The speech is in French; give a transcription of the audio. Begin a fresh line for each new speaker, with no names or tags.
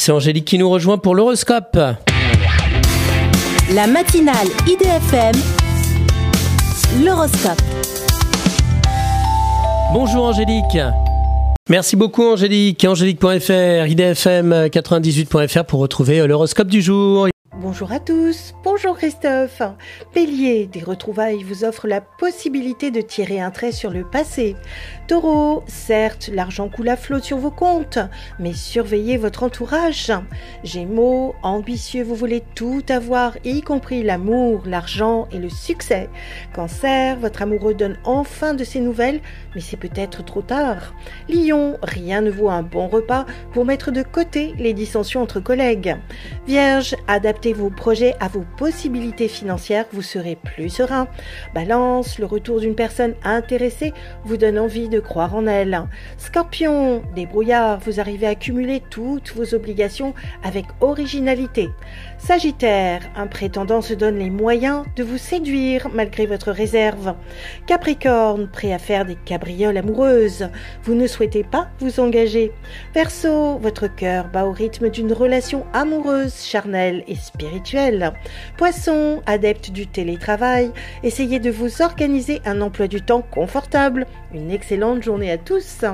C'est Angélique qui nous rejoint pour l'horoscope.
La matinale IDFM, l'horoscope.
Bonjour Angélique. Merci beaucoup Angélique. Angélique.fr, idfm98.fr pour retrouver l'horoscope du jour.
Bonjour à tous, bonjour Christophe. Bélier, des retrouvailles vous offrent la possibilité de tirer un trait sur le passé. Taureau, certes, l'argent coule à flot sur vos comptes, mais surveillez votre entourage. Gémeaux, ambitieux, vous voulez tout avoir, y compris l'amour, l'argent et le succès. Cancer, votre amoureux donne enfin de ses nouvelles, mais c'est peut-être trop tard. Lion, rien ne vaut un bon repas pour mettre de côté les dissensions entre collègues. Vierge, adaptez vos projets à vos possibilités financières, vous serez plus serein. Balance, le retour d'une personne intéressée vous donne envie de croire en elle. Scorpion, des brouillards, vous arrivez à cumuler toutes vos obligations avec originalité. Sagittaire, un prétendant se donne les moyens de vous séduire malgré votre réserve. Capricorne, prêt à faire des cabrioles amoureuses, vous ne souhaitez pas vous engager. Verseau, votre cœur bat au rythme d'une relation amoureuse, charnelle et spirituelle Poisson, adepte du télétravail, essayez de vous organiser un emploi du temps confortable. Une excellente journée à tous.